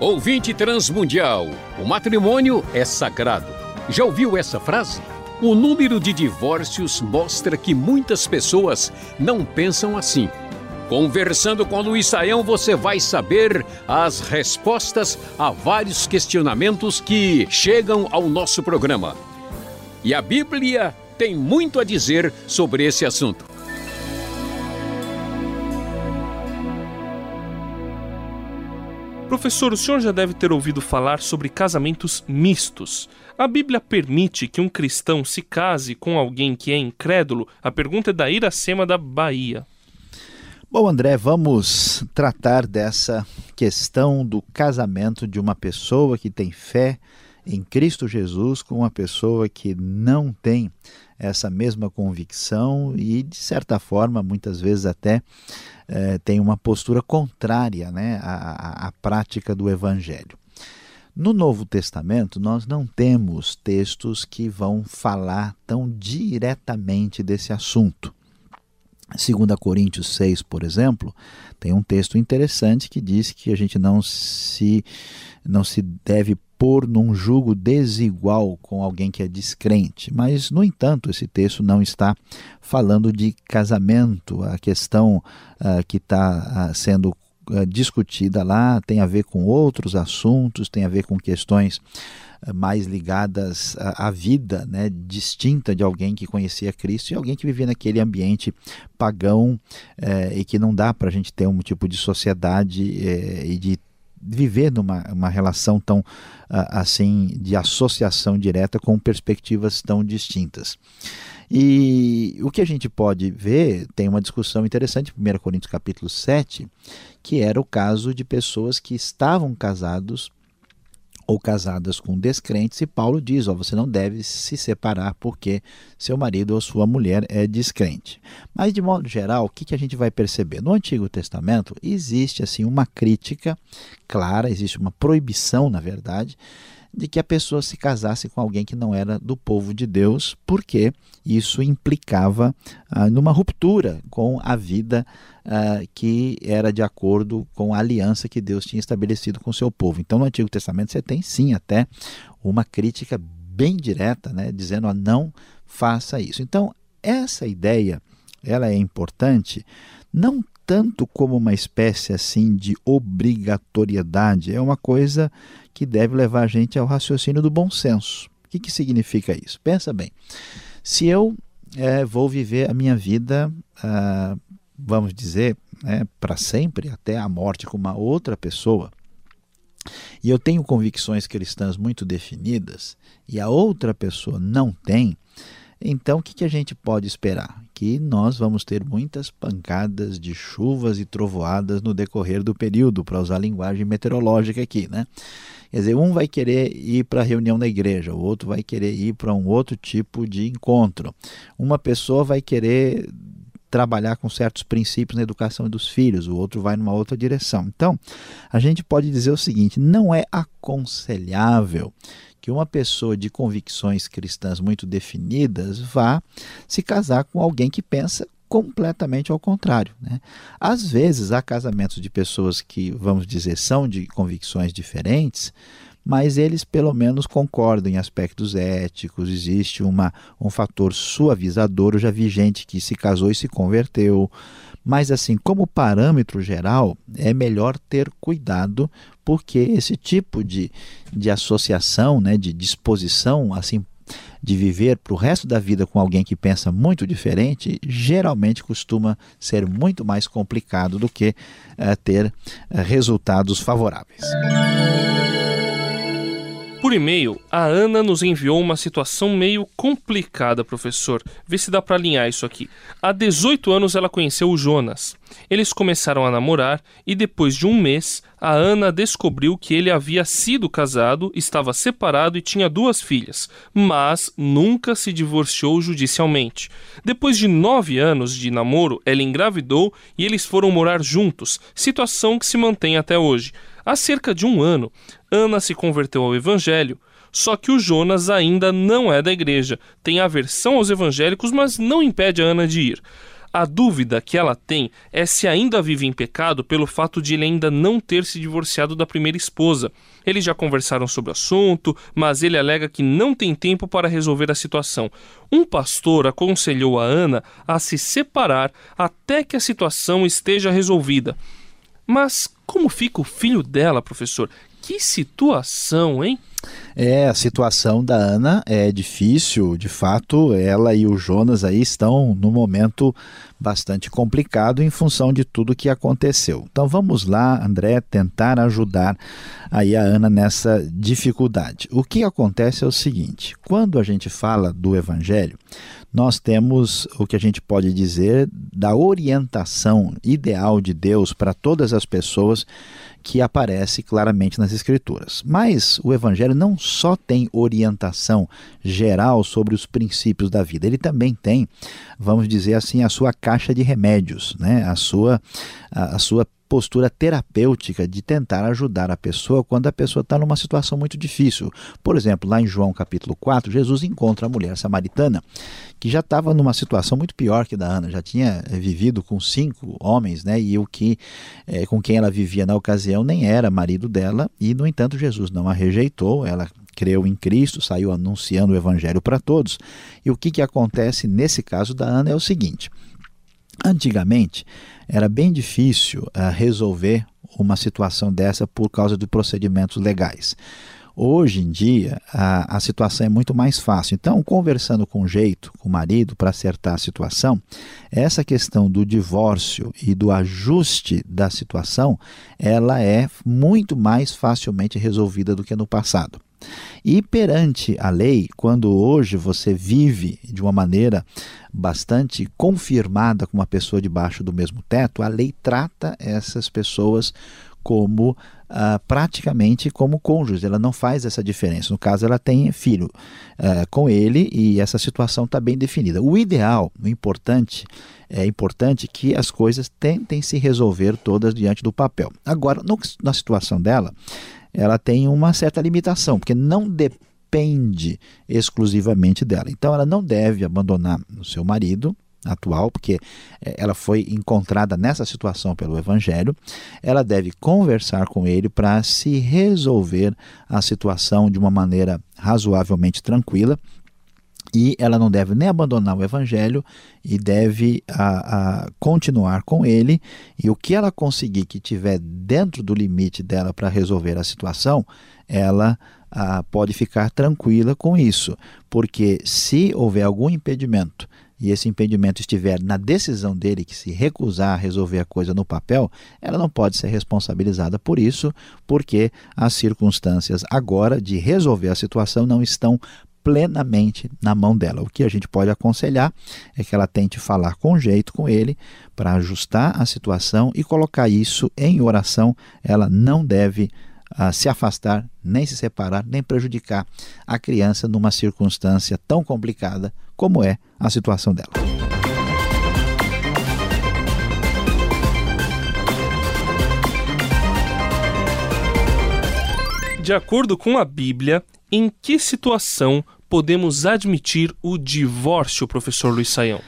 Ouvinte transmundial, o matrimônio é sagrado. Já ouviu essa frase? O número de divórcios mostra que muitas pessoas não pensam assim. Conversando com Luiz Saião, você vai saber as respostas a vários questionamentos que chegam ao nosso programa. E a Bíblia tem muito a dizer sobre esse assunto. Professor, o senhor já deve ter ouvido falar sobre casamentos mistos. A Bíblia permite que um cristão se case com alguém que é incrédulo? A pergunta é da Iracema da Bahia. Bom, André, vamos tratar dessa questão do casamento de uma pessoa que tem fé em Cristo Jesus com uma pessoa que não tem essa mesma convicção e, de certa forma, muitas vezes até eh, tem uma postura contrária né, à, à prática do Evangelho. No Novo Testamento, nós não temos textos que vão falar tão diretamente desse assunto. 2 Coríntios 6, por exemplo, tem um texto interessante que diz que a gente não se, não se deve pôr num jugo desigual com alguém que é descrente. Mas, no entanto, esse texto não está falando de casamento. A questão uh, que está uh, sendo uh, discutida lá tem a ver com outros assuntos, tem a ver com questões mais ligadas à vida né, distinta de alguém que conhecia Cristo e alguém que vivia naquele ambiente pagão eh, e que não dá para a gente ter um tipo de sociedade eh, e de viver numa uma relação tão assim de associação direta com perspectivas tão distintas. E o que a gente pode ver, tem uma discussão interessante em 1 Coríntios capítulo 7, que era o caso de pessoas que estavam casados ou casadas com descrentes, e Paulo diz: ó, você não deve se separar porque seu marido ou sua mulher é descrente. Mas, de modo geral, o que, que a gente vai perceber? No Antigo Testamento existe assim uma crítica clara, existe uma proibição, na verdade, de que a pessoa se casasse com alguém que não era do povo de Deus, porque isso implicava ah, numa ruptura com a vida ah, que era de acordo com a aliança que Deus tinha estabelecido com o seu povo. Então, no Antigo Testamento, você tem sim até uma crítica bem direta, né, dizendo: ó, não faça isso. Então, essa ideia ela é importante não tanto como uma espécie assim de obrigatoriedade, é uma coisa que deve levar a gente ao raciocínio do bom senso. O que, que significa isso? Pensa bem, se eu é, vou viver a minha vida, ah, vamos dizer, né, para sempre, até a morte com uma outra pessoa, e eu tenho convicções cristãs muito definidas, e a outra pessoa não tem, então, o que, que a gente pode esperar? Que nós vamos ter muitas pancadas de chuvas e trovoadas no decorrer do período, para usar a linguagem meteorológica aqui, né? Quer dizer, um vai querer ir para a reunião da igreja, o outro vai querer ir para um outro tipo de encontro. Uma pessoa vai querer trabalhar com certos princípios na educação dos filhos, o outro vai numa outra direção. Então, a gente pode dizer o seguinte: não é aconselhável que uma pessoa de convicções cristãs muito definidas vá se casar com alguém que pensa completamente ao contrário. Né? Às vezes há casamentos de pessoas que, vamos dizer, são de convicções diferentes, mas eles pelo menos concordam em aspectos éticos, existe uma, um fator suavizador. Eu já vi gente que se casou e se converteu. Mas, assim, como parâmetro geral, é melhor ter cuidado, porque esse tipo de, de associação, né, de disposição, assim, de viver para o resto da vida com alguém que pensa muito diferente, geralmente costuma ser muito mais complicado do que uh, ter uh, resultados favoráveis. Por e-mail, a Ana nos enviou uma situação meio complicada, professor. Vê se dá para alinhar isso aqui. Há 18 anos ela conheceu o Jonas. Eles começaram a namorar e depois de um mês, a Ana descobriu que ele havia sido casado, estava separado e tinha duas filhas, mas nunca se divorciou judicialmente. Depois de nove anos de namoro, ela engravidou e eles foram morar juntos, situação que se mantém até hoje. Há cerca de um ano, Ana se converteu ao Evangelho, só que o Jonas ainda não é da igreja, tem aversão aos evangélicos, mas não impede a Ana de ir. A dúvida que ela tem é se ainda vive em pecado pelo fato de ele ainda não ter se divorciado da primeira esposa. Eles já conversaram sobre o assunto, mas ele alega que não tem tempo para resolver a situação. Um pastor aconselhou a Ana a se separar até que a situação esteja resolvida. Mas como fica o filho dela, professor? Que situação, hein? É, a situação da Ana é difícil, de fato, ela e o Jonas aí estão num momento bastante complicado em função de tudo que aconteceu. Então vamos lá, André, tentar ajudar aí a Ana nessa dificuldade. O que acontece é o seguinte, quando a gente fala do evangelho, nós temos o que a gente pode dizer da orientação ideal de Deus para todas as pessoas que aparece claramente nas Escrituras. Mas o Evangelho não só tem orientação geral sobre os princípios da vida, ele também tem, vamos dizer assim, a sua caixa de remédios, né? a, sua, a, a sua postura terapêutica de tentar ajudar a pessoa quando a pessoa está numa situação muito difícil. Por exemplo, lá em João capítulo 4, Jesus encontra a mulher samaritana que já estava numa situação muito pior que da Ana, já tinha eh, vivido com cinco homens, né? E o que é, com quem ela vivia na ocasião nem era marido dela, e no entanto Jesus não a rejeitou, ela creu em Cristo, saiu anunciando o evangelho para todos. E o que, que acontece nesse caso da Ana é o seguinte: Antigamente era bem difícil uh, resolver uma situação dessa por causa de procedimentos legais. Hoje em dia a, a situação é muito mais fácil. Então, conversando com jeito com o marido para acertar a situação, essa questão do divórcio e do ajuste da situação, ela é muito mais facilmente resolvida do que no passado. E perante a lei, quando hoje você vive de uma maneira bastante confirmada com uma pessoa debaixo do mesmo teto, a lei trata essas pessoas como uh, praticamente como cônjuges, ela não faz essa diferença. No caso, ela tem filho uh, com ele e essa situação está bem definida. O ideal, o importante, é importante que as coisas tentem se resolver todas diante do papel. Agora, no, na situação dela, ela tem uma certa limitação, porque não depende exclusivamente dela. Então ela não deve abandonar o seu marido atual, porque eh, ela foi encontrada nessa situação pelo evangelho. Ela deve conversar com ele para se resolver a situação de uma maneira razoavelmente tranquila e ela não deve nem abandonar o evangelho e deve a, a, continuar com ele. E o que ela conseguir que tiver dentro do limite dela para resolver a situação ela a, pode ficar tranquila com isso. Porque se houver algum impedimento e esse impedimento estiver na decisão dele que se recusar a resolver a coisa no papel, ela não pode ser responsabilizada por isso, porque as circunstâncias agora de resolver a situação não estão plenamente na mão dela. O que a gente pode aconselhar é que ela tente falar com jeito com ele para ajustar a situação e colocar isso em oração. Ela não deve uh, se afastar, nem se separar, nem prejudicar a criança numa circunstância tão complicada como é a situação dela. De acordo com a Bíblia, em que situação podemos admitir o divórcio, professor Luiz Saião?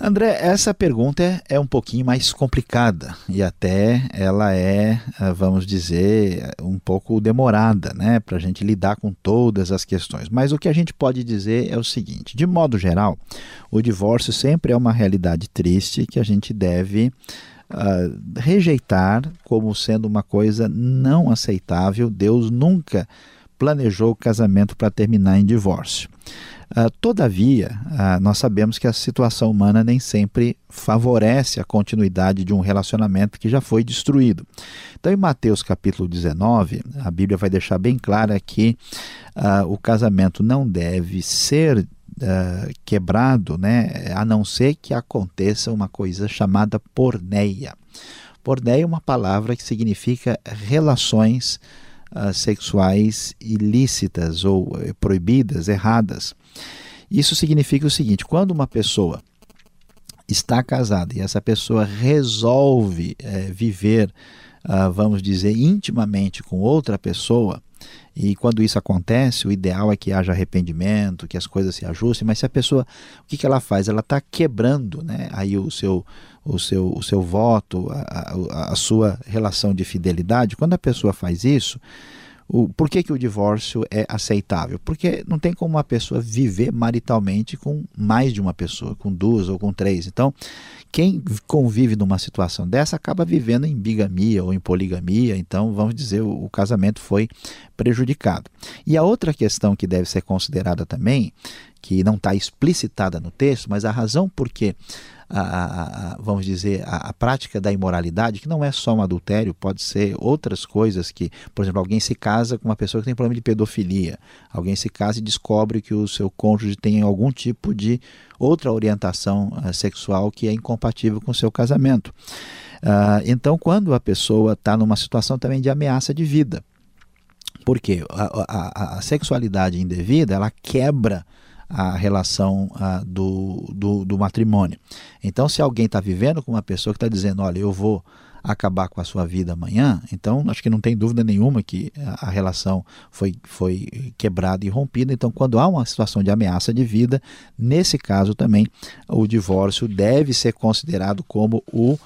André, essa pergunta é, é um pouquinho mais complicada e até ela é, ah, vamos dizer, um pouco demorada, né, para a gente lidar com todas as questões. Mas o que a gente pode dizer é o seguinte: de modo geral, o divórcio sempre é uma realidade triste que a gente deve uh, rejeitar como sendo uma coisa não aceitável. Deus nunca planejou o casamento para terminar em divórcio. Uh, todavia, uh, nós sabemos que a situação humana nem sempre favorece a continuidade de um relacionamento que já foi destruído. Então, em Mateus capítulo 19, a Bíblia vai deixar bem clara que uh, o casamento não deve ser quebrado, né, a não ser que aconteça uma coisa chamada porneia. Porneia é uma palavra que significa relações uh, sexuais ilícitas ou uh, proibidas, erradas. Isso significa o seguinte: quando uma pessoa está casada e essa pessoa resolve uh, viver, ah, vamos dizer, intimamente com outra pessoa, E quando isso acontece, o ideal é que haja arrependimento, que as coisas se ajustem, mas se a pessoa, o que, que ela faz? Ela está quebrando né, aí o seu, o seu, o seu voto, a, a, a sua relação de fidelidade. Quando a pessoa faz isso, o, por que, que o divórcio é aceitável? Porque não tem como uma pessoa viver maritalmente com mais de uma pessoa, com duas ou com três. Então, quem convive numa situação dessa acaba vivendo em bigamia ou em poligamia, então vamos dizer o, o casamento foi prejudicado. E a outra questão que deve ser considerada também, que não está explicitada no texto, mas a razão por que a, a, vamos dizer, a, a, prática da imoralidade, que não é só um adultério, pode ser outras coisas que, por exemplo, alguém se casa com uma pessoa que tem problema de pedofilia, alguém se casa e descobre que o seu cônjuge tem algum tipo de outra orientação uh, sexual que é incompatível com o seu casamento. Uh, então, quando a pessoa está numa situação também de ameaça de vida, porque a, a, a sexualidade indevida ela quebra a relação a, do, do, do, matrimônio. Então, se alguém está vivendo com uma pessoa que está dizendo, olha, eu vou acabar com a sua vida amanhã, então acho que não tem dúvida nenhuma que a, a relação foi, foi quebrada e rompida. Então, quando há uma situação de ameaça de vida, nesse caso também o divórcio deve ser considerado como o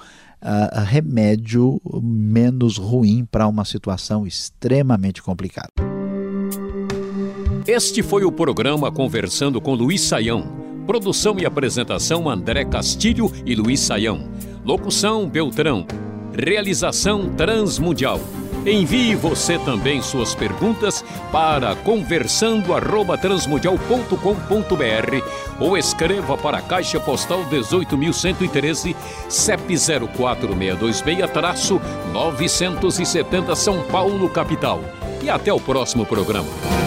Remédio menos ruim para uma situação extremamente complicada. Este foi o programa Conversando com Luiz Saião. Produção e apresentação André Castilho e Luiz Saião. Locução Beltrão. Realização Transmundial. Envie você também suas perguntas para conversando@transmundial.com.br ou escreva para a Caixa Postal 18.113, CEP 04626-970 São Paulo, capital. E até o próximo programa.